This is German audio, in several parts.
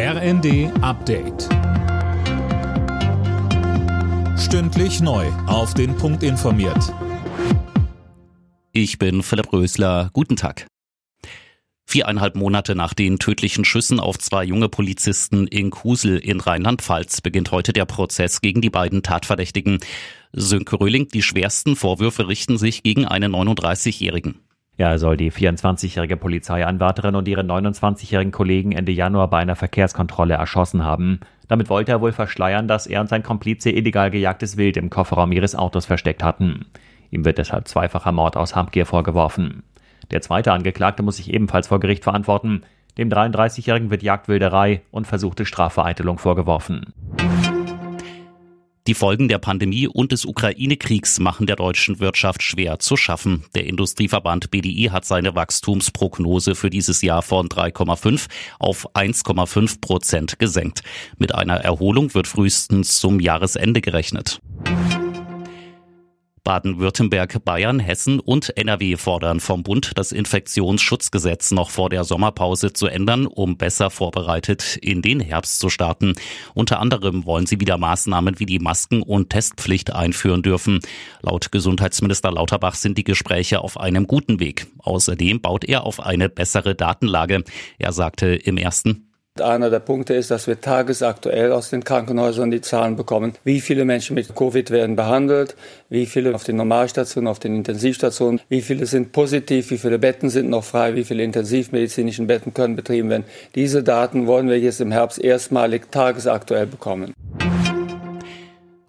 RND Update. Stündlich neu. Auf den Punkt informiert. Ich bin Philipp Rösler. Guten Tag. Viereinhalb Monate nach den tödlichen Schüssen auf zwei junge Polizisten in Kusel in Rheinland-Pfalz beginnt heute der Prozess gegen die beiden Tatverdächtigen. Sönke Röhling, die schwersten Vorwürfe richten sich gegen einen 39-Jährigen. Er soll die 24-jährige Polizeianwärterin und ihren 29-jährigen Kollegen Ende Januar bei einer Verkehrskontrolle erschossen haben. Damit wollte er wohl verschleiern, dass er und sein Komplize illegal gejagtes Wild im Kofferraum ihres Autos versteckt hatten. Ihm wird deshalb zweifacher Mord aus Habgier vorgeworfen. Der zweite Angeklagte muss sich ebenfalls vor Gericht verantworten. Dem 33-jährigen wird Jagdwilderei und versuchte Strafvereitelung vorgeworfen. Die Folgen der Pandemie und des Ukraine-Kriegs machen der deutschen Wirtschaft schwer zu schaffen. Der Industrieverband BDI hat seine Wachstumsprognose für dieses Jahr von 3,5 auf 1,5 Prozent gesenkt. Mit einer Erholung wird frühestens zum Jahresende gerechnet. Baden-Württemberg, Bayern, Hessen und NRW fordern vom Bund, das Infektionsschutzgesetz noch vor der Sommerpause zu ändern, um besser vorbereitet in den Herbst zu starten. Unter anderem wollen sie wieder Maßnahmen wie die Masken- und Testpflicht einführen dürfen. Laut Gesundheitsminister Lauterbach sind die Gespräche auf einem guten Weg. Außerdem baut er auf eine bessere Datenlage. Er sagte im ersten einer der Punkte ist, dass wir tagesaktuell aus den Krankenhäusern die Zahlen bekommen. Wie viele Menschen mit Covid werden behandelt? Wie viele auf den Normalstationen, auf den Intensivstationen? Wie viele sind positiv? Wie viele Betten sind noch frei? Wie viele intensivmedizinischen Betten können betrieben werden? Diese Daten wollen wir jetzt im Herbst erstmalig tagesaktuell bekommen.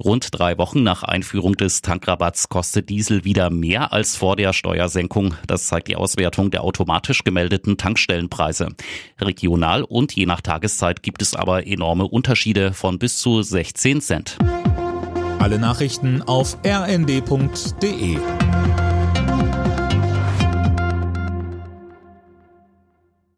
Rund drei Wochen nach Einführung des Tankrabatts kostet Diesel wieder mehr als vor der Steuersenkung. Das zeigt die Auswertung der automatisch gemeldeten Tankstellenpreise. Regional und je nach Tageszeit gibt es aber enorme Unterschiede von bis zu 16 Cent. Alle Nachrichten auf rnd.de